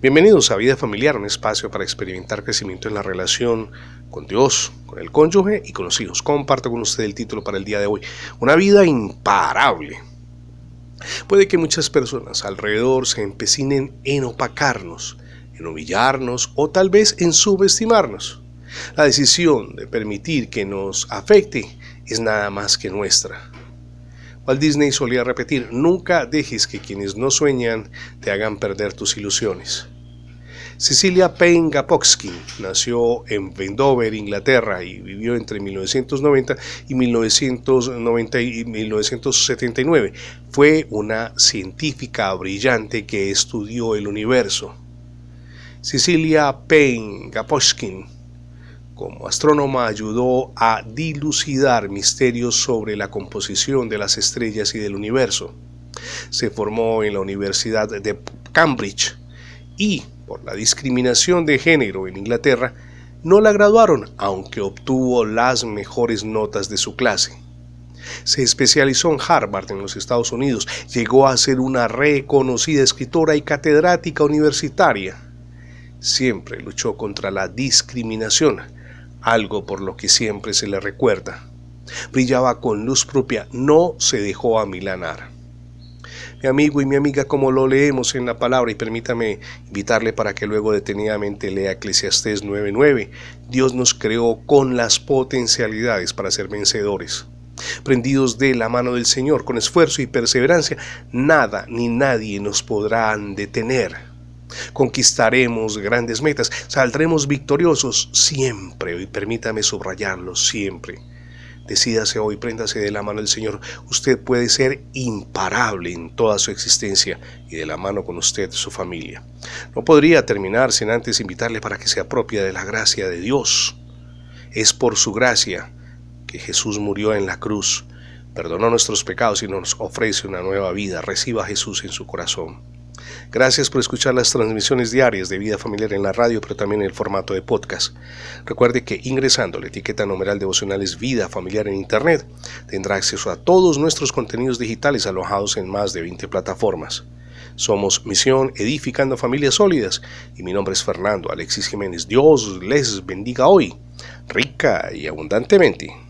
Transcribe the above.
Bienvenidos a Vida Familiar, un espacio para experimentar crecimiento en la relación con Dios, con el cónyuge y con los hijos. Comparto con usted el título para el día de hoy. Una vida imparable. Puede que muchas personas alrededor se empecinen en opacarnos, en humillarnos o tal vez en subestimarnos. La decisión de permitir que nos afecte es nada más que nuestra. Walt Disney solía repetir, nunca dejes que quienes no sueñan te hagan perder tus ilusiones. Cecilia Payne Gapotskin nació en Wendover, Inglaterra, y vivió entre 1990 y, 1990 y 1979. Fue una científica brillante que estudió el universo. Cecilia Payne Gapotskin como astrónoma ayudó a dilucidar misterios sobre la composición de las estrellas y del universo. Se formó en la Universidad de Cambridge y por la discriminación de género en Inglaterra, no la graduaron, aunque obtuvo las mejores notas de su clase. Se especializó en Harvard en los Estados Unidos, llegó a ser una reconocida escritora y catedrática universitaria. Siempre luchó contra la discriminación, algo por lo que siempre se le recuerda. Brillaba con luz propia, no se dejó amilanar mi amigo y mi amiga como lo leemos en la palabra y permítame invitarle para que luego detenidamente lea Eclesiastés 9:9. Dios nos creó con las potencialidades para ser vencedores. Prendidos de la mano del Señor con esfuerzo y perseverancia, nada ni nadie nos podrán detener. Conquistaremos grandes metas, saldremos victoriosos siempre, y permítame subrayarlo siempre Decídase hoy, préndase de la mano del Señor. Usted puede ser imparable en toda su existencia y de la mano con usted su familia. No podría terminar sin antes invitarle para que se apropie de la gracia de Dios. Es por su gracia que Jesús murió en la cruz, perdonó nuestros pecados y nos ofrece una nueva vida. Reciba a Jesús en su corazón. Gracias por escuchar las transmisiones diarias de Vida Familiar en la radio, pero también en el formato de podcast. Recuerde que ingresando la etiqueta numeral devocionales Vida Familiar en Internet, tendrá acceso a todos nuestros contenidos digitales alojados en más de 20 plataformas. Somos Misión Edificando Familias Sólidas y mi nombre es Fernando Alexis Jiménez. Dios les bendiga hoy, rica y abundantemente.